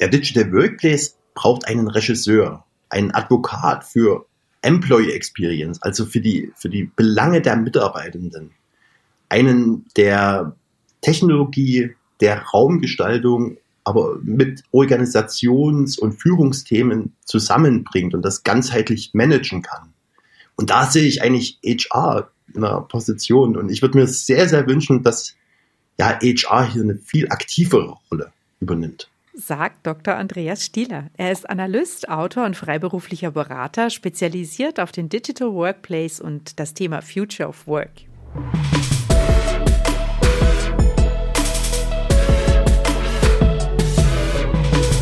Der Digital Workplace braucht einen Regisseur, einen Advokat für Employee Experience, also für die, für die Belange der Mitarbeitenden. Einen, der Technologie, der Raumgestaltung, aber mit Organisations- und Führungsthemen zusammenbringt und das ganzheitlich managen kann. Und da sehe ich eigentlich HR einer Position. Und ich würde mir sehr, sehr wünschen, dass ja, HR hier eine viel aktivere Rolle übernimmt sagt Dr. Andreas Stieler. Er ist Analyst, Autor und freiberuflicher Berater, spezialisiert auf den Digital Workplace und das Thema Future of Work.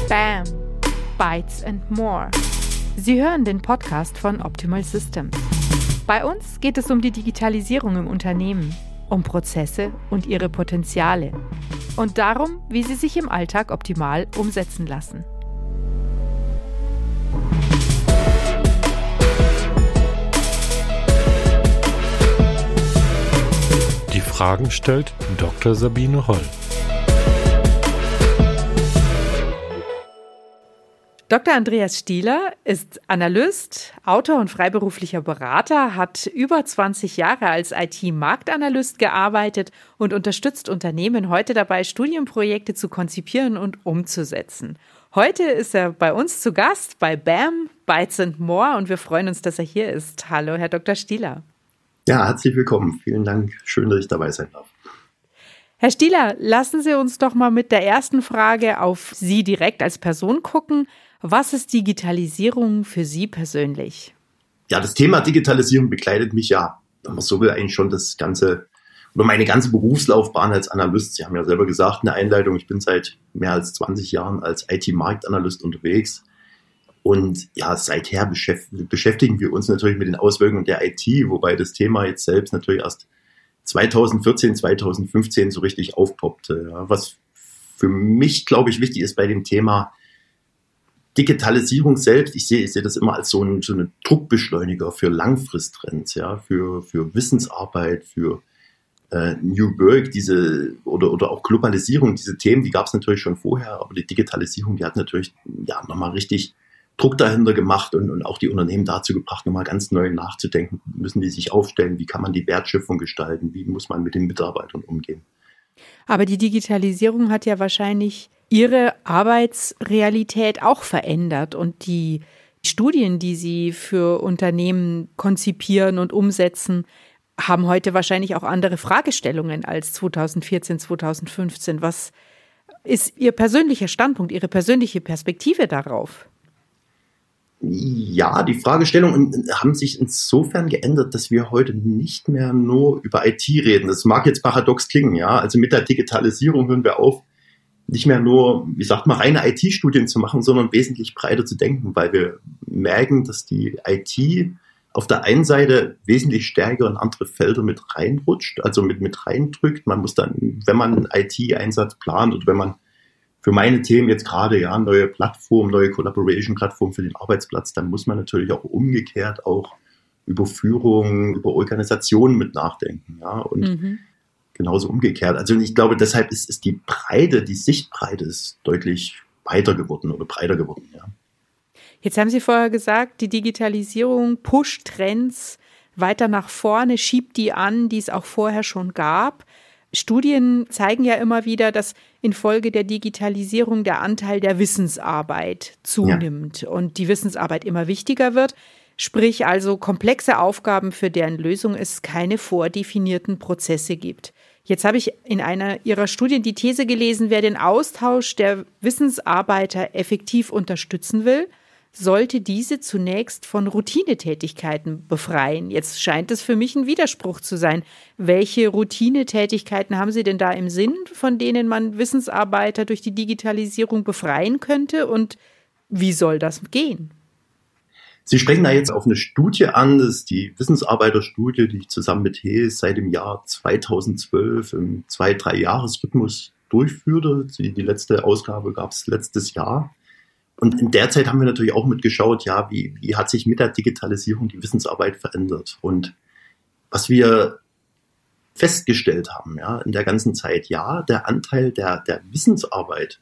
Bam! Bytes and More. Sie hören den Podcast von Optimal Systems. Bei uns geht es um die Digitalisierung im Unternehmen, um Prozesse und ihre Potenziale und darum, wie sie sich im Alltag optimal umsetzen lassen. Die Fragen stellt Dr. Sabine Holl. Dr. Andreas Stieler ist Analyst, Autor und freiberuflicher Berater, hat über 20 Jahre als IT-Marktanalyst gearbeitet und unterstützt Unternehmen heute dabei, Studienprojekte zu konzipieren und umzusetzen. Heute ist er bei uns zu Gast bei BAM, Bytes and More und wir freuen uns, dass er hier ist. Hallo, Herr Dr. Stieler. Ja, herzlich willkommen. Vielen Dank. Schön, dass ich dabei sein darf. Herr Stieler, lassen Sie uns doch mal mit der ersten Frage auf Sie direkt als Person gucken. Was ist Digitalisierung für Sie persönlich? Ja, das Thema Digitalisierung begleitet mich ja, wenn man so will, eigentlich schon das ganze oder meine ganze Berufslaufbahn als Analyst. Sie haben ja selber gesagt in der Einleitung, ich bin seit mehr als 20 Jahren als IT-Marktanalyst unterwegs. Und ja, seither beschäftigen wir uns natürlich mit den Auswirkungen der IT, wobei das Thema jetzt selbst natürlich erst 2014, 2015 so richtig aufpoppte. Was für mich, glaube ich, wichtig ist bei dem Thema, Digitalisierung selbst, ich sehe, ich sehe das immer als so ein, so ein Druckbeschleuniger für Langfristtrends, ja, für, für Wissensarbeit, für äh, New Work, diese oder, oder auch Globalisierung, diese Themen, die gab es natürlich schon vorher, aber die Digitalisierung, die hat natürlich ja nochmal richtig Druck dahinter gemacht und, und auch die Unternehmen dazu gebracht, nochmal ganz neu nachzudenken. Müssen die sich aufstellen? Wie kann man die Wertschöpfung gestalten? Wie muss man mit den Mitarbeitern umgehen? Aber die Digitalisierung hat ja wahrscheinlich ihre Arbeitsrealität auch verändert und die Studien, die sie für Unternehmen konzipieren und umsetzen, haben heute wahrscheinlich auch andere Fragestellungen als 2014, 2015. Was ist Ihr persönlicher Standpunkt, Ihre persönliche Perspektive darauf? Ja, die Fragestellungen haben sich insofern geändert, dass wir heute nicht mehr nur über IT reden. Das mag jetzt paradox klingen, ja. Also mit der Digitalisierung hören wir auf, nicht mehr nur, wie sagt man, reine IT-Studien zu machen, sondern wesentlich breiter zu denken, weil wir merken, dass die IT auf der einen Seite wesentlich stärker in andere Felder mit reinrutscht, also mit, mit reindrückt. Man muss dann, wenn man einen IT-Einsatz plant oder wenn man für meine Themen jetzt gerade ja neue Plattformen, neue Collaboration-Plattformen für den Arbeitsplatz, dann muss man natürlich auch umgekehrt auch über Führung, über Organisationen mit nachdenken. Ja, und mhm genauso umgekehrt. Also ich glaube, deshalb ist, ist die Breite, die Sichtbreite ist deutlich weiter geworden oder breiter geworden, ja. Jetzt haben Sie vorher gesagt, die Digitalisierung pusht Trends weiter nach vorne, schiebt die an, die es auch vorher schon gab. Studien zeigen ja immer wieder, dass infolge der Digitalisierung der Anteil der Wissensarbeit zunimmt ja. und die Wissensarbeit immer wichtiger wird. Sprich also komplexe Aufgaben, für deren Lösung es keine vordefinierten Prozesse gibt. Jetzt habe ich in einer Ihrer Studien die These gelesen, wer den Austausch der Wissensarbeiter effektiv unterstützen will, sollte diese zunächst von Routinetätigkeiten befreien. Jetzt scheint es für mich ein Widerspruch zu sein. Welche Routinetätigkeiten haben Sie denn da im Sinn, von denen man Wissensarbeiter durch die Digitalisierung befreien könnte und wie soll das gehen? Sie sprechen da jetzt auf eine Studie an, das ist die Wissensarbeiterstudie, die ich zusammen mit Hayes seit dem Jahr 2012 im zwei-, drei Jahresrhythmus durchführte. Die, die letzte Ausgabe gab es letztes Jahr. Und in der Zeit haben wir natürlich auch mitgeschaut, ja, wie, wie hat sich mit der Digitalisierung die Wissensarbeit verändert? Und Was wir festgestellt haben, ja, in der ganzen Zeit, ja, der Anteil der, der Wissensarbeit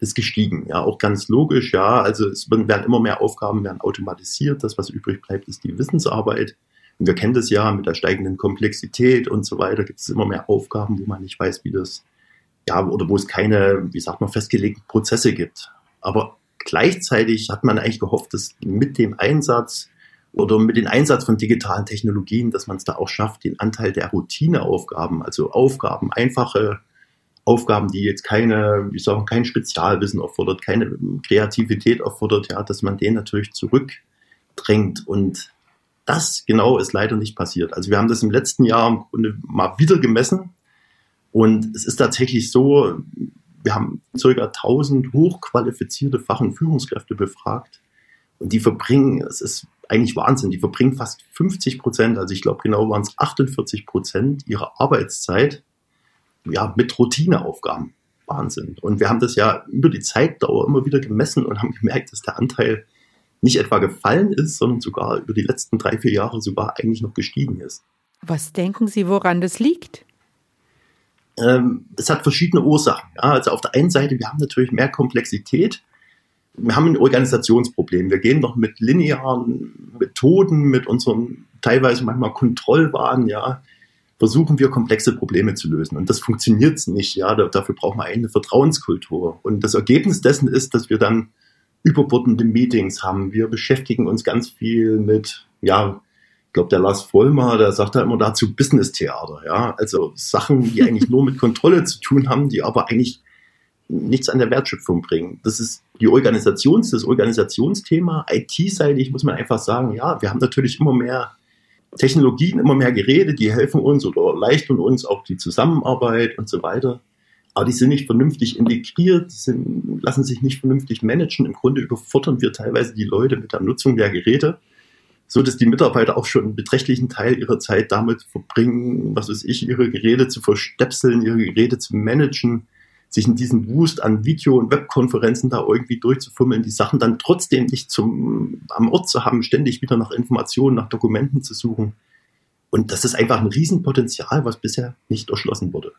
ist gestiegen, ja, auch ganz logisch, ja, also es werden immer mehr Aufgaben werden automatisiert, das, was übrig bleibt, ist die Wissensarbeit. Und wir kennen das ja mit der steigenden Komplexität und so weiter, gibt es immer mehr Aufgaben, wo man nicht weiß, wie das, ja, oder wo es keine, wie sagt man, festgelegten Prozesse gibt. Aber gleichzeitig hat man eigentlich gehofft, dass mit dem Einsatz oder mit dem Einsatz von digitalen Technologien, dass man es da auch schafft, den Anteil der Routineaufgaben, also Aufgaben, einfache Aufgaben, die jetzt keine, wie sagen, kein Spezialwissen erfordert, keine Kreativität erfordert, ja, dass man den natürlich zurückdrängt. Und das genau ist leider nicht passiert. Also wir haben das im letzten Jahr im Grunde mal wieder gemessen. Und es ist tatsächlich so, wir haben circa 1000 hochqualifizierte Fach- und Führungskräfte befragt. Und die verbringen, es ist eigentlich Wahnsinn, die verbringen fast 50 Prozent, also ich glaube genau waren es 48 Prozent ihrer Arbeitszeit ja, mit Routineaufgaben. Wahnsinn. Und wir haben das ja über die Zeitdauer immer wieder gemessen und haben gemerkt, dass der Anteil nicht etwa gefallen ist, sondern sogar über die letzten drei, vier Jahre sogar eigentlich noch gestiegen ist. Was denken Sie, woran das liegt? Ähm, es hat verschiedene Ursachen. Ja. Also auf der einen Seite, wir haben natürlich mehr Komplexität. Wir haben ein Organisationsproblem. Wir gehen doch mit linearen Methoden, mit unseren teilweise manchmal Kontrollwahn, ja, versuchen wir komplexe Probleme zu lösen. Und das funktioniert nicht. Ja, dafür braucht man eine Vertrauenskultur. Und das Ergebnis dessen ist, dass wir dann überbordende Meetings haben. Wir beschäftigen uns ganz viel mit, ja, ich glaube, der Lars Vollmer, der sagt da immer dazu Business-Theater, ja. Also Sachen, die eigentlich nur mit Kontrolle zu tun haben, die aber eigentlich nichts an der Wertschöpfung bringen. Das ist die Organisations, das Organisationsthema. IT-seitig muss man einfach sagen, ja, wir haben natürlich immer mehr Technologien immer mehr Geräte, die helfen uns oder erleichtern uns auch die Zusammenarbeit und so weiter. Aber die sind nicht vernünftig integriert, die sind, lassen sich nicht vernünftig managen. Im Grunde überfordern wir teilweise die Leute mit der Nutzung der Geräte, so dass die Mitarbeiter auch schon einen beträchtlichen Teil ihrer Zeit damit verbringen, was weiß ich, ihre Geräte zu verstepseln, ihre Geräte zu managen, sich in diesen Wust an Video- und Webkonferenzen da irgendwie durchzufummeln, die Sachen dann trotzdem nicht zum, am Ort zu haben, ständig wieder nach Informationen, nach Dokumenten zu suchen. Und das ist einfach ein Riesenpotenzial, was bisher nicht erschlossen wurde.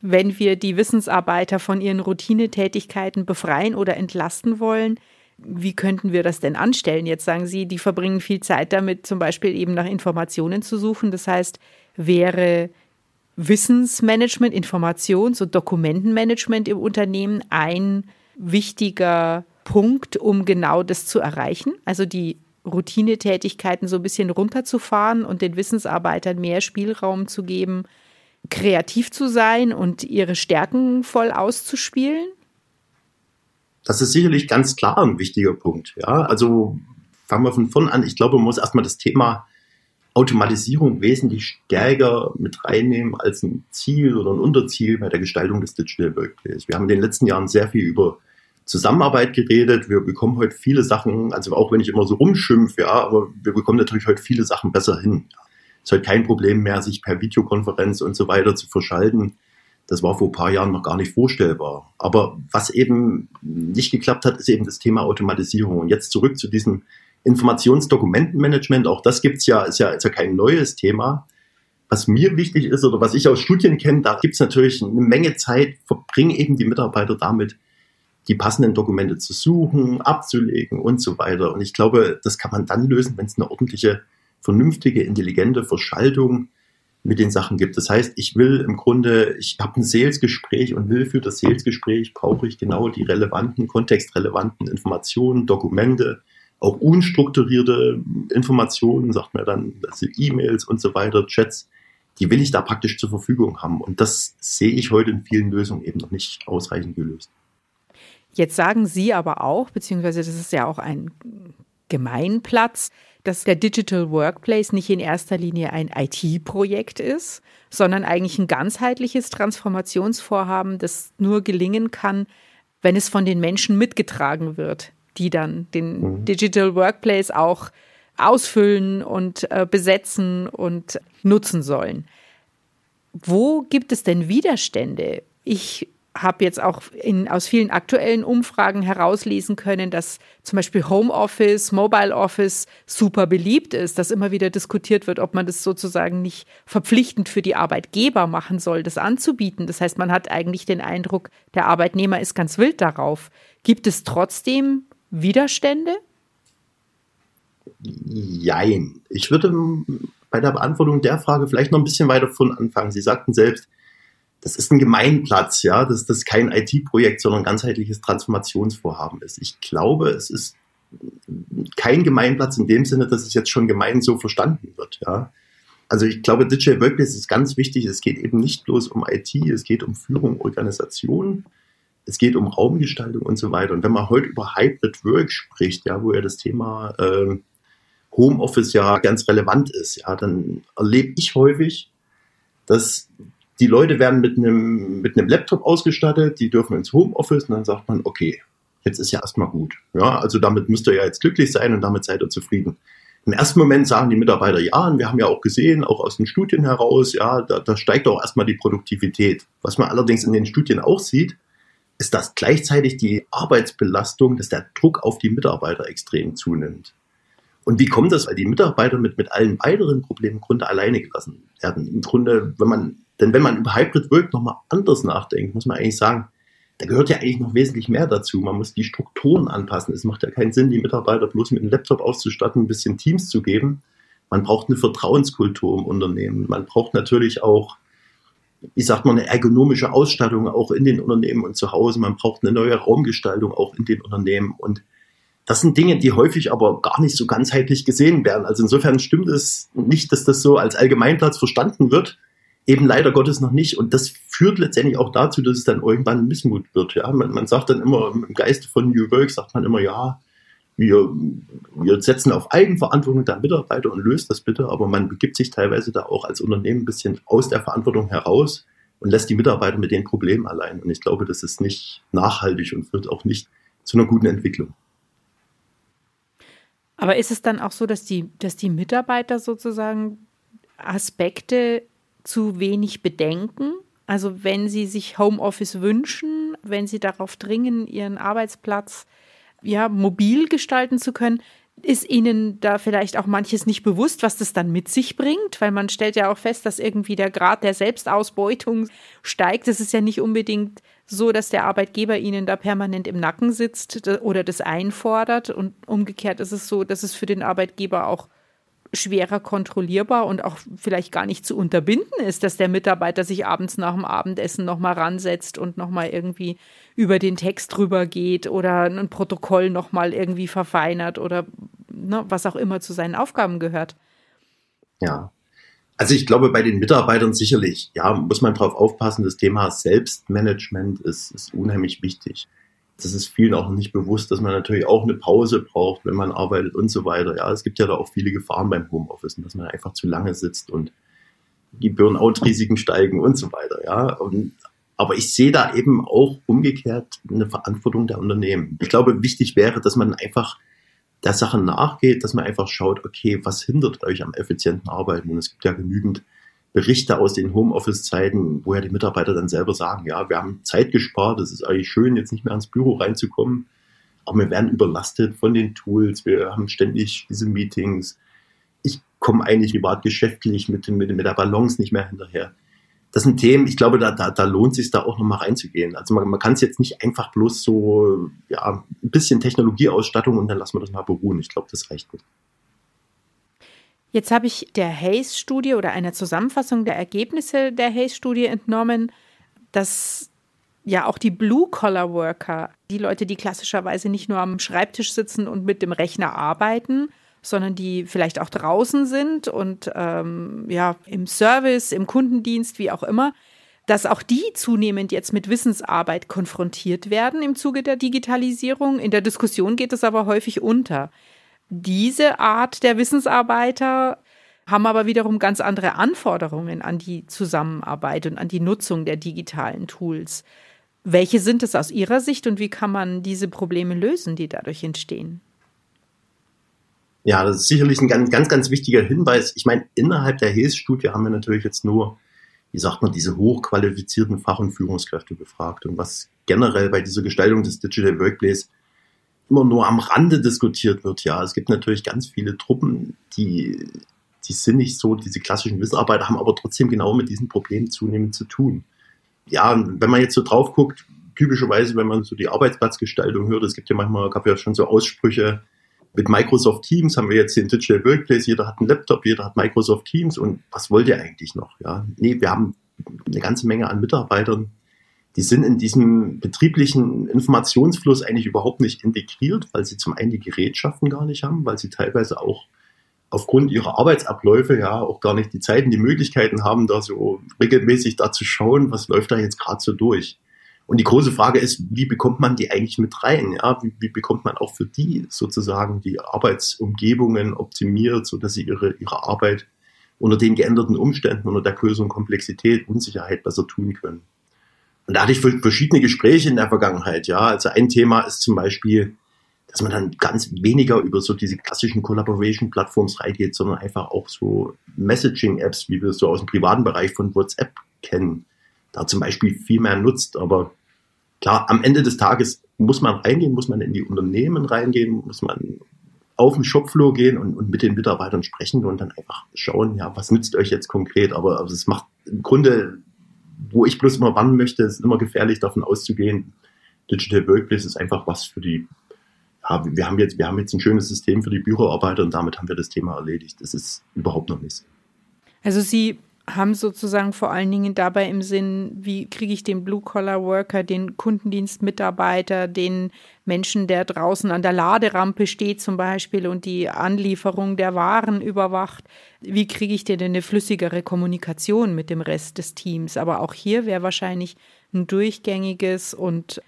Wenn wir die Wissensarbeiter von ihren Routinetätigkeiten befreien oder entlasten wollen, wie könnten wir das denn anstellen? Jetzt sagen Sie, die verbringen viel Zeit damit, zum Beispiel eben nach Informationen zu suchen. Das heißt, wäre Wissensmanagement, Informations- und Dokumentenmanagement im Unternehmen ein wichtiger Punkt, um genau das zu erreichen. Also die Routinetätigkeiten so ein bisschen runterzufahren und den Wissensarbeitern mehr Spielraum zu geben, kreativ zu sein und ihre Stärken voll auszuspielen? Das ist sicherlich ganz klar ein wichtiger Punkt. Ja, also fangen wir von vorn an. Ich glaube, man muss erstmal das Thema Automatisierung wesentlich stärker mit reinnehmen als ein Ziel oder ein Unterziel bei der Gestaltung des Digital Workplace. Wir haben in den letzten Jahren sehr viel über Zusammenarbeit geredet. Wir bekommen heute viele Sachen, also auch wenn ich immer so rumschimpfe, ja, aber wir bekommen natürlich heute viele Sachen besser hin. Es ist heute kein Problem mehr, sich per Videokonferenz und so weiter zu verschalten. Das war vor ein paar Jahren noch gar nicht vorstellbar. Aber was eben nicht geklappt hat, ist eben das Thema Automatisierung. Und jetzt zurück zu diesem Informationsdokumentenmanagement, auch das gibt's ja, ist ja, ist ja kein neues Thema. Was mir wichtig ist oder was ich aus Studien kenne, da gibt's natürlich eine Menge Zeit, verbringen eben die Mitarbeiter damit, die passenden Dokumente zu suchen, abzulegen und so weiter. Und ich glaube, das kann man dann lösen, wenn es eine ordentliche, vernünftige, intelligente Verschaltung mit den Sachen gibt. Das heißt, ich will im Grunde, ich habe ein Salesgespräch und will für das Salesgespräch brauche ich genau die relevanten, kontextrelevanten Informationen, Dokumente, auch unstrukturierte Informationen, sagt man dann, also E-Mails und so weiter, Chats, die will ich da praktisch zur Verfügung haben. Und das sehe ich heute in vielen Lösungen eben noch nicht ausreichend gelöst. Jetzt sagen Sie aber auch, beziehungsweise das ist ja auch ein Gemeinplatz, dass der Digital Workplace nicht in erster Linie ein IT-Projekt ist, sondern eigentlich ein ganzheitliches Transformationsvorhaben, das nur gelingen kann, wenn es von den Menschen mitgetragen wird die dann den mhm. Digital Workplace auch ausfüllen und äh, besetzen und nutzen sollen. Wo gibt es denn Widerstände? Ich habe jetzt auch in, aus vielen aktuellen Umfragen herauslesen können, dass zum Beispiel Homeoffice, Mobile Office super beliebt ist, dass immer wieder diskutiert wird, ob man das sozusagen nicht verpflichtend für die Arbeitgeber machen soll, das anzubieten. Das heißt, man hat eigentlich den Eindruck, der Arbeitnehmer ist ganz wild darauf. Gibt es trotzdem Widerstände? Jein. Ich würde bei der Beantwortung der Frage vielleicht noch ein bisschen weiter von anfangen. Sie sagten selbst, das ist ein Gemeinplatz, ja, dass das kein IT-Projekt, sondern ein ganzheitliches Transformationsvorhaben ist. Ich glaube, es ist kein Gemeinplatz in dem Sinne, dass es jetzt schon gemein so verstanden wird, ja. Also ich glaube, Digital Workplace ist ganz wichtig. Es geht eben nicht bloß um IT, es geht um Führung, Organisation, es geht um Raumgestaltung und so weiter. Und wenn man heute über Hybrid Work spricht, ja, wo ja das Thema äh, Homeoffice ja ganz relevant ist, ja, dann erlebe ich häufig, dass die Leute werden mit einem, mit einem Laptop ausgestattet, die dürfen ins Homeoffice und dann sagt man, okay, jetzt ist ja erstmal gut. Ja, also damit müsst ihr ja jetzt glücklich sein und damit seid ihr zufrieden. Im ersten Moment sagen die Mitarbeiter ja, und wir haben ja auch gesehen, auch aus den Studien heraus, ja, da, da steigt auch erstmal die Produktivität. Was man allerdings in den Studien auch sieht, ist, dass gleichzeitig die Arbeitsbelastung, dass der Druck auf die Mitarbeiter extrem zunimmt. Und wie kommt das? Weil die Mitarbeiter mit, mit allen weiteren Problemen im Grunde alleine gelassen werden. Im Grunde, wenn man, denn wenn man über Hybrid Work nochmal anders nachdenkt, muss man eigentlich sagen, da gehört ja eigentlich noch wesentlich mehr dazu. Man muss die Strukturen anpassen. Es macht ja keinen Sinn, die Mitarbeiter bloß mit einem Laptop auszustatten, ein bisschen Teams zu geben. Man braucht eine Vertrauenskultur im Unternehmen. Man braucht natürlich auch, wie sagt man, eine ergonomische Ausstattung auch in den Unternehmen und zu Hause. Man braucht eine neue Raumgestaltung auch in den Unternehmen. Und das sind Dinge, die häufig aber gar nicht so ganzheitlich gesehen werden. Also insofern stimmt es nicht, dass das so als Allgemeinplatz verstanden wird. Eben leider Gottes noch nicht. Und das führt letztendlich auch dazu, dass es dann irgendwann Missmut wird. Ja, man, man sagt dann immer im Geiste von New Work sagt man immer, ja, wir, wir setzen auf Eigenverantwortung der Mitarbeiter und löst das bitte, aber man begibt sich teilweise da auch als Unternehmen ein bisschen aus der Verantwortung heraus und lässt die Mitarbeiter mit den Problemen allein. Und ich glaube, das ist nicht nachhaltig und führt auch nicht zu einer guten Entwicklung. Aber ist es dann auch so, dass die, dass die Mitarbeiter sozusagen Aspekte zu wenig bedenken? Also wenn sie sich Homeoffice wünschen, wenn sie darauf dringen, ihren Arbeitsplatz ja mobil gestalten zu können, ist Ihnen da vielleicht auch manches nicht bewusst, was das dann mit sich bringt? Weil man stellt ja auch fest, dass irgendwie der Grad der Selbstausbeutung steigt. Es ist ja nicht unbedingt so, dass der Arbeitgeber Ihnen da permanent im Nacken sitzt oder das einfordert. Und umgekehrt ist es so, dass es für den Arbeitgeber auch schwerer kontrollierbar und auch vielleicht gar nicht zu unterbinden ist, dass der Mitarbeiter sich abends nach dem Abendessen nochmal ransetzt und nochmal irgendwie über den Text drüber geht oder ein Protokoll nochmal irgendwie verfeinert oder ne, was auch immer zu seinen Aufgaben gehört. Ja. Also ich glaube, bei den Mitarbeitern sicherlich, ja, muss man drauf aufpassen, das Thema Selbstmanagement ist, ist unheimlich wichtig das ist vielen auch nicht bewusst, dass man natürlich auch eine Pause braucht, wenn man arbeitet und so weiter. Ja, es gibt ja da auch viele Gefahren beim Homeoffice, dass man einfach zu lange sitzt und die Burnout-Risiken steigen und so weiter. Ja, und, aber ich sehe da eben auch umgekehrt eine Verantwortung der Unternehmen. Ich glaube, wichtig wäre, dass man einfach der Sache nachgeht, dass man einfach schaut, okay, was hindert euch am effizienten Arbeiten? Und es gibt ja genügend Berichte aus den Homeoffice-Zeiten, wo ja die Mitarbeiter dann selber sagen, ja, wir haben Zeit gespart, es ist eigentlich schön, jetzt nicht mehr ans Büro reinzukommen, aber wir werden überlastet von den Tools, wir haben ständig diese Meetings. Ich komme eigentlich privat geschäftlich mit, mit, mit der Balance nicht mehr hinterher. Das sind Themen, ich glaube, da, da, da lohnt sich da auch nochmal reinzugehen. Also man, man kann es jetzt nicht einfach bloß so, ja, ein bisschen Technologieausstattung und dann lassen wir das mal beruhen. Ich glaube, das reicht nicht. Jetzt habe ich der Hayes-Studie oder einer Zusammenfassung der Ergebnisse der Hayes-Studie entnommen, dass ja auch die Blue-Collar-Worker, die Leute, die klassischerweise nicht nur am Schreibtisch sitzen und mit dem Rechner arbeiten, sondern die vielleicht auch draußen sind und ähm, ja im Service, im Kundendienst, wie auch immer, dass auch die zunehmend jetzt mit Wissensarbeit konfrontiert werden im Zuge der Digitalisierung. In der Diskussion geht es aber häufig unter. Diese Art der Wissensarbeiter haben aber wiederum ganz andere Anforderungen an die Zusammenarbeit und an die Nutzung der digitalen Tools. Welche sind es aus Ihrer Sicht und wie kann man diese Probleme lösen, die dadurch entstehen? Ja, das ist sicherlich ein ganz, ganz, ganz wichtiger Hinweis. Ich meine, innerhalb der HES-Studie haben wir natürlich jetzt nur wie sagt man, diese hochqualifizierten Fach- und Führungskräfte befragt. Und was generell bei dieser Gestaltung des Digital Workplace immer nur am Rande diskutiert wird, ja, es gibt natürlich ganz viele Truppen, die, die sind nicht so, diese klassischen Wissarbeiter haben aber trotzdem genau mit diesen Problemen zunehmend zu tun. Ja, wenn man jetzt so drauf guckt, typischerweise, wenn man so die Arbeitsplatzgestaltung hört, es gibt ja manchmal, gab ja schon so Aussprüche, mit Microsoft Teams haben wir jetzt den Digital Workplace, jeder hat einen Laptop, jeder hat Microsoft Teams und was wollt ihr eigentlich noch? Ja, nee, wir haben eine ganze Menge an Mitarbeitern, die sind in diesem betrieblichen Informationsfluss eigentlich überhaupt nicht integriert, weil sie zum einen die Gerätschaften gar nicht haben, weil sie teilweise auch aufgrund ihrer Arbeitsabläufe ja auch gar nicht die Zeiten, die Möglichkeiten haben, da so regelmäßig da zu schauen, was läuft da jetzt gerade so durch. Und die große Frage ist, wie bekommt man die eigentlich mit rein? Ja, wie, wie bekommt man auch für die sozusagen die Arbeitsumgebungen optimiert, so dass sie ihre, ihre Arbeit unter den geänderten Umständen, unter der größeren Komplexität, Unsicherheit besser tun können? Und da hatte ich verschiedene Gespräche in der Vergangenheit. Ja, also ein Thema ist zum Beispiel, dass man dann ganz weniger über so diese klassischen Collaboration-Plattforms reingeht, sondern einfach auch so Messaging-Apps, wie wir es so aus dem privaten Bereich von WhatsApp kennen, da zum Beispiel viel mehr nutzt. Aber klar, am Ende des Tages muss man reingehen, muss man in die Unternehmen reingehen, muss man auf den Shopfloor gehen und, und mit den Mitarbeitern sprechen und dann einfach schauen, ja, was nützt euch jetzt konkret? Aber also es macht im Grunde, wo ich bloß immer warnen möchte, ist immer gefährlich davon auszugehen, Digital Workplace ist einfach was für die, ja, wir haben jetzt, wir haben jetzt ein schönes System für die Büroarbeiter und damit haben wir das Thema erledigt. Das ist überhaupt noch nicht. Also Sie haben sozusagen vor allen Dingen dabei im Sinn, wie kriege ich den Blue-Collar-Worker, den Kundendienstmitarbeiter, den Menschen, der draußen an der Laderampe steht zum Beispiel und die Anlieferung der Waren überwacht, wie kriege ich denn eine flüssigere Kommunikation mit dem Rest des Teams? Aber auch hier wäre wahrscheinlich ein durchgängiges und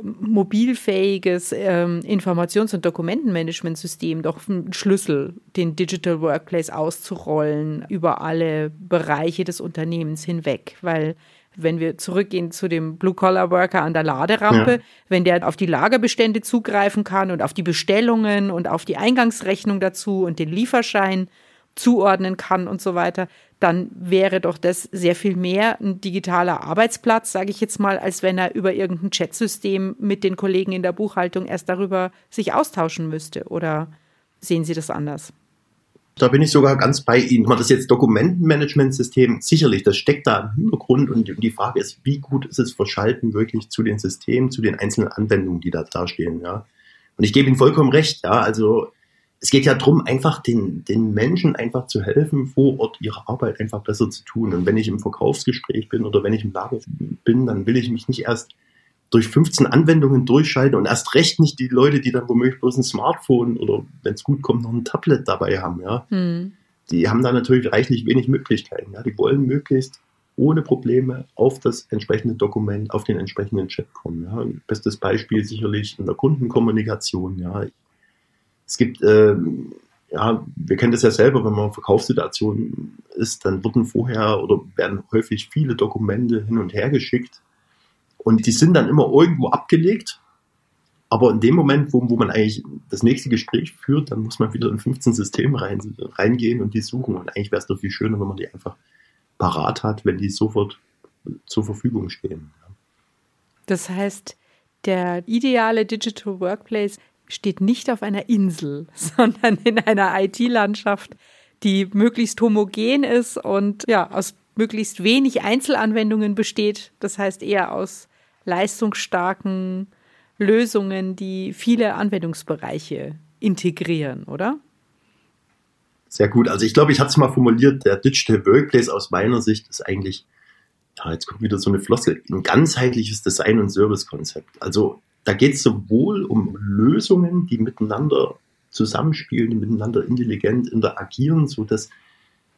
mobilfähiges ähm, Informations- und Dokumentenmanagementsystem doch ein Schlüssel, den Digital Workplace auszurollen über alle Bereiche des Unternehmens hinweg, weil wenn wir zurückgehen zu dem Blue-Collar-Worker an der Laderampe, ja. wenn der auf die Lagerbestände zugreifen kann und auf die Bestellungen und auf die Eingangsrechnung dazu und den Lieferschein zuordnen kann und so weiter, dann wäre doch das sehr viel mehr ein digitaler Arbeitsplatz, sage ich jetzt mal, als wenn er über irgendein Chatsystem mit den Kollegen in der Buchhaltung erst darüber sich austauschen müsste. Oder sehen Sie das anders? Da bin ich sogar ganz bei Ihnen. Das jetzt Dokumentenmanagementsystem, sicherlich, das steckt da im Hintergrund und die Frage ist, wie gut ist es verschalten wirklich zu den Systemen, zu den einzelnen Anwendungen, die da dastehen, ja. Und ich gebe Ihnen vollkommen recht, ja. Also es geht ja darum, einfach den, den Menschen einfach zu helfen, vor Ort ihre Arbeit einfach besser zu tun. Und wenn ich im Verkaufsgespräch bin oder wenn ich im Lager bin, dann will ich mich nicht erst durch 15 Anwendungen durchschalten und erst recht nicht die Leute, die dann womöglich bloß ein Smartphone oder wenn es gut kommt, noch ein Tablet dabei haben, ja. Hm. Die haben da natürlich reichlich wenig Möglichkeiten. Ja. Die wollen möglichst ohne Probleme auf das entsprechende Dokument, auf den entsprechenden Chat kommen. Ja. Bestes Beispiel sicherlich in der Kundenkommunikation. Ja. Es gibt, äh, ja, wir kennen das ja selber, wenn man in Verkaufssituationen ist, dann wurden vorher oder werden häufig viele Dokumente hin und her geschickt und die sind dann immer irgendwo abgelegt. Aber in dem Moment, wo, wo man eigentlich das nächste Gespräch führt, dann muss man wieder in 15 Systeme rein, reingehen und die suchen. Und eigentlich wäre es doch viel schöner, wenn man die einfach parat hat, wenn die sofort zur Verfügung stehen. Das heißt, der ideale Digital Workplace steht nicht auf einer Insel, sondern in einer IT-Landschaft, die möglichst homogen ist und ja, aus möglichst wenig Einzelanwendungen besteht. Das heißt eher aus leistungsstarken Lösungen, die viele Anwendungsbereiche integrieren, oder? Sehr gut. Also ich glaube, ich hatte es mal formuliert, der Digital Workplace aus meiner Sicht ist eigentlich, ja, jetzt kommt wieder so eine Flossel, ein ganzheitliches Design- und Servicekonzept. Also da geht es sowohl um Lösungen, die miteinander zusammenspielen, die miteinander intelligent interagieren, so dass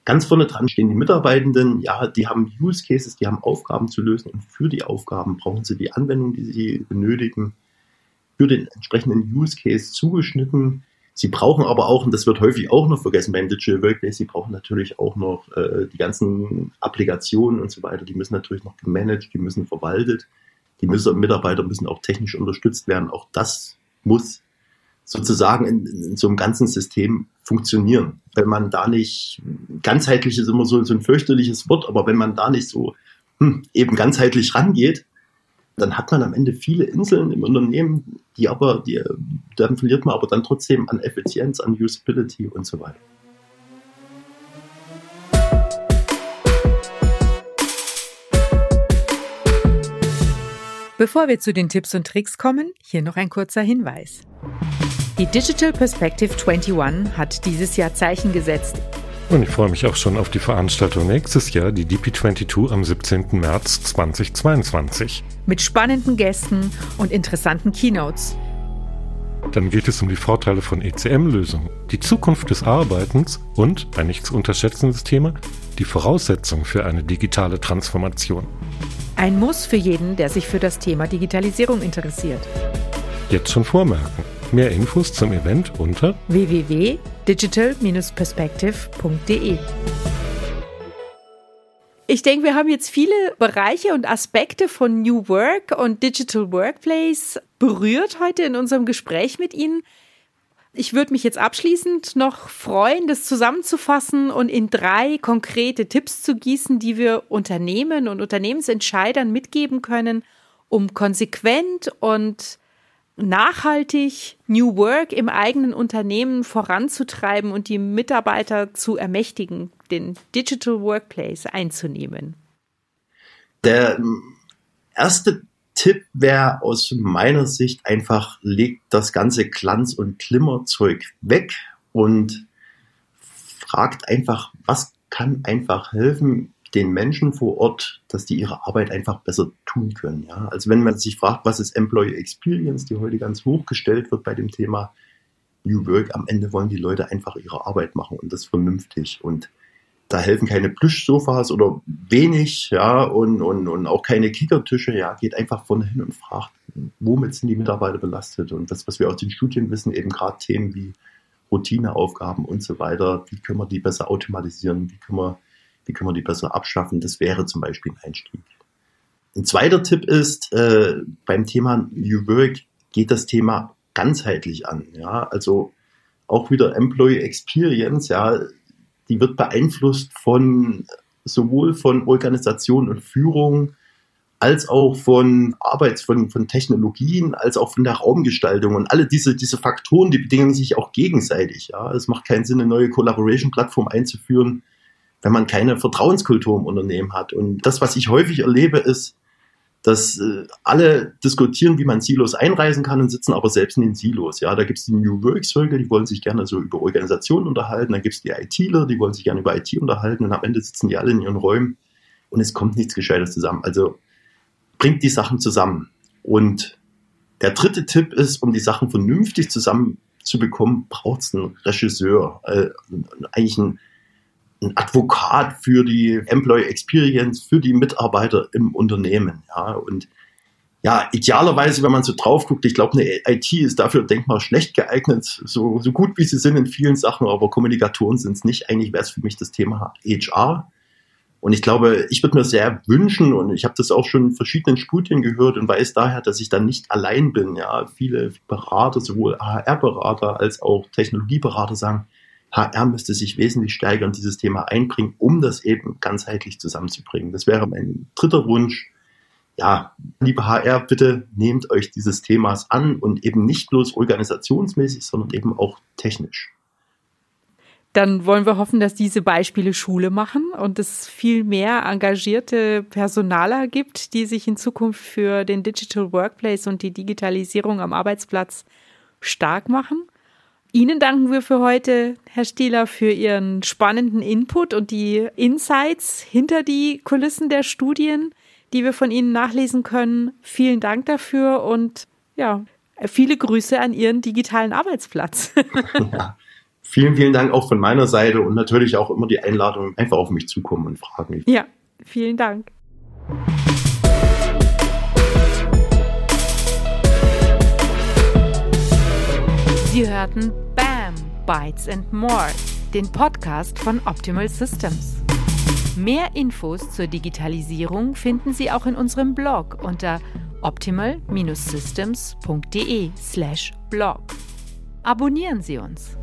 ganz vorne dran stehen die Mitarbeitenden, ja, die haben Use Cases, die haben Aufgaben zu lösen und für die Aufgaben brauchen sie die Anwendung, die sie benötigen, für den entsprechenden Use Case zugeschnitten. Sie brauchen aber auch, und das wird häufig auch noch vergessen beim Digital Workplace, sie brauchen natürlich auch noch äh, die ganzen Applikationen und so weiter, die müssen natürlich noch gemanagt, die müssen verwaltet die Mitarbeiter müssen auch technisch unterstützt werden. Auch das muss sozusagen in, in, so einem ganzen System funktionieren. Wenn man da nicht, ganzheitlich ist immer so, so ein fürchterliches Wort, aber wenn man da nicht so hm, eben ganzheitlich rangeht, dann hat man am Ende viele Inseln im Unternehmen, die aber, die, dann verliert man aber dann trotzdem an Effizienz, an Usability und so weiter. Bevor wir zu den Tipps und Tricks kommen, hier noch ein kurzer Hinweis. Die Digital Perspective 21 hat dieses Jahr Zeichen gesetzt. Und ich freue mich auch schon auf die Veranstaltung nächstes Jahr, die DP22 am 17. März 2022. Mit spannenden Gästen und interessanten Keynotes. Dann geht es um die Vorteile von ECM-Lösungen, die Zukunft des Arbeitens und, ein nicht zu unterschätzendes Thema, die Voraussetzungen für eine digitale Transformation. Ein Muss für jeden, der sich für das Thema Digitalisierung interessiert. Jetzt schon vormerken. Mehr Infos zum Event unter www.digital-perspective.de. Ich denke, wir haben jetzt viele Bereiche und Aspekte von New Work und Digital Workplace berührt heute in unserem Gespräch mit Ihnen. Ich würde mich jetzt abschließend noch freuen, das zusammenzufassen und in drei konkrete Tipps zu gießen, die wir Unternehmen und Unternehmensentscheidern mitgeben können, um konsequent und nachhaltig New Work im eigenen Unternehmen voranzutreiben und die Mitarbeiter zu ermächtigen, den Digital Workplace einzunehmen. Der erste Tipp wäre aus meiner Sicht einfach, legt das ganze Glanz- und Klimmerzeug weg und fragt einfach, was kann einfach helfen den Menschen vor Ort, dass die ihre Arbeit einfach besser tun können. Ja? Also wenn man sich fragt, was ist Employee Experience, die heute ganz hoch gestellt wird bei dem Thema New Work, am Ende wollen die Leute einfach ihre Arbeit machen und das vernünftig und da helfen keine Plüschsofas oder wenig, ja, und, und, und auch keine Kickertische, ja, geht einfach vorne hin und fragt, womit sind die Mitarbeiter belastet? Und das, was wir aus den Studien wissen, eben gerade Themen wie Routineaufgaben und so weiter, wie können wir die besser automatisieren, wie können wir, wie können wir die besser abschaffen, das wäre zum Beispiel ein Einstieg. Ein zweiter Tipp ist, äh, beim Thema New Work geht das Thema ganzheitlich an, ja, also auch wieder Employee Experience, ja, die wird beeinflusst von sowohl von Organisation und Führung als auch von Arbeits, von, von Technologien, als auch von der Raumgestaltung. Und alle diese, diese Faktoren, die bedingen sich auch gegenseitig. Ja. Es macht keinen Sinn, eine neue Collaboration-Plattform einzuführen, wenn man keine Vertrauenskultur im Unternehmen hat. Und das, was ich häufig erlebe, ist, dass äh, alle diskutieren, wie man Silos einreisen kann und sitzen aber selbst in den Silos. Ja, da gibt es die New Work Circle, die wollen sich gerne so über Organisationen unterhalten, dann gibt es die ITler, die wollen sich gerne über IT unterhalten und am Ende sitzen die alle in ihren Räumen und es kommt nichts Gescheites zusammen. Also bringt die Sachen zusammen. Und der dritte Tipp ist, um die Sachen vernünftig zusammenzubekommen, braucht es einen Regisseur, äh, eigentlich einen ein Advokat für die Employee Experience, für die Mitarbeiter im Unternehmen. Ja, und ja, idealerweise, wenn man so drauf guckt, ich glaube, eine IT ist dafür denkbar schlecht geeignet, so, so gut wie sie sind in vielen Sachen, aber Kommunikatoren sind es nicht. Eigentlich wäre es für mich das Thema HR. Und ich glaube, ich würde mir sehr wünschen, und ich habe das auch schon in verschiedenen Studien gehört und weiß daher, dass ich dann nicht allein bin. Ja, viele Berater, sowohl HR-Berater als auch Technologieberater sagen, HR müsste sich wesentlich stärker in dieses Thema einbringen, um das eben ganzheitlich zusammenzubringen. Das wäre mein dritter Wunsch. Ja, liebe HR, bitte nehmt euch dieses Themas an und eben nicht bloß organisationsmäßig, sondern eben auch technisch. Dann wollen wir hoffen, dass diese Beispiele Schule machen und es viel mehr engagierte Personaler gibt, die sich in Zukunft für den Digital Workplace und die Digitalisierung am Arbeitsplatz stark machen. Ihnen danken wir für heute, Herr Stieler, für Ihren spannenden Input und die Insights hinter die Kulissen der Studien, die wir von Ihnen nachlesen können. Vielen Dank dafür und ja, viele Grüße an Ihren digitalen Arbeitsplatz. Ja, vielen, vielen Dank auch von meiner Seite und natürlich auch immer die Einladung, einfach auf mich zukommen und fragen. Ja, vielen Dank. Sie hörten BAM, Bytes and More, den Podcast von Optimal Systems. Mehr Infos zur Digitalisierung finden Sie auch in unserem Blog unter optimal-systems.de/blog. abonnieren Sie uns.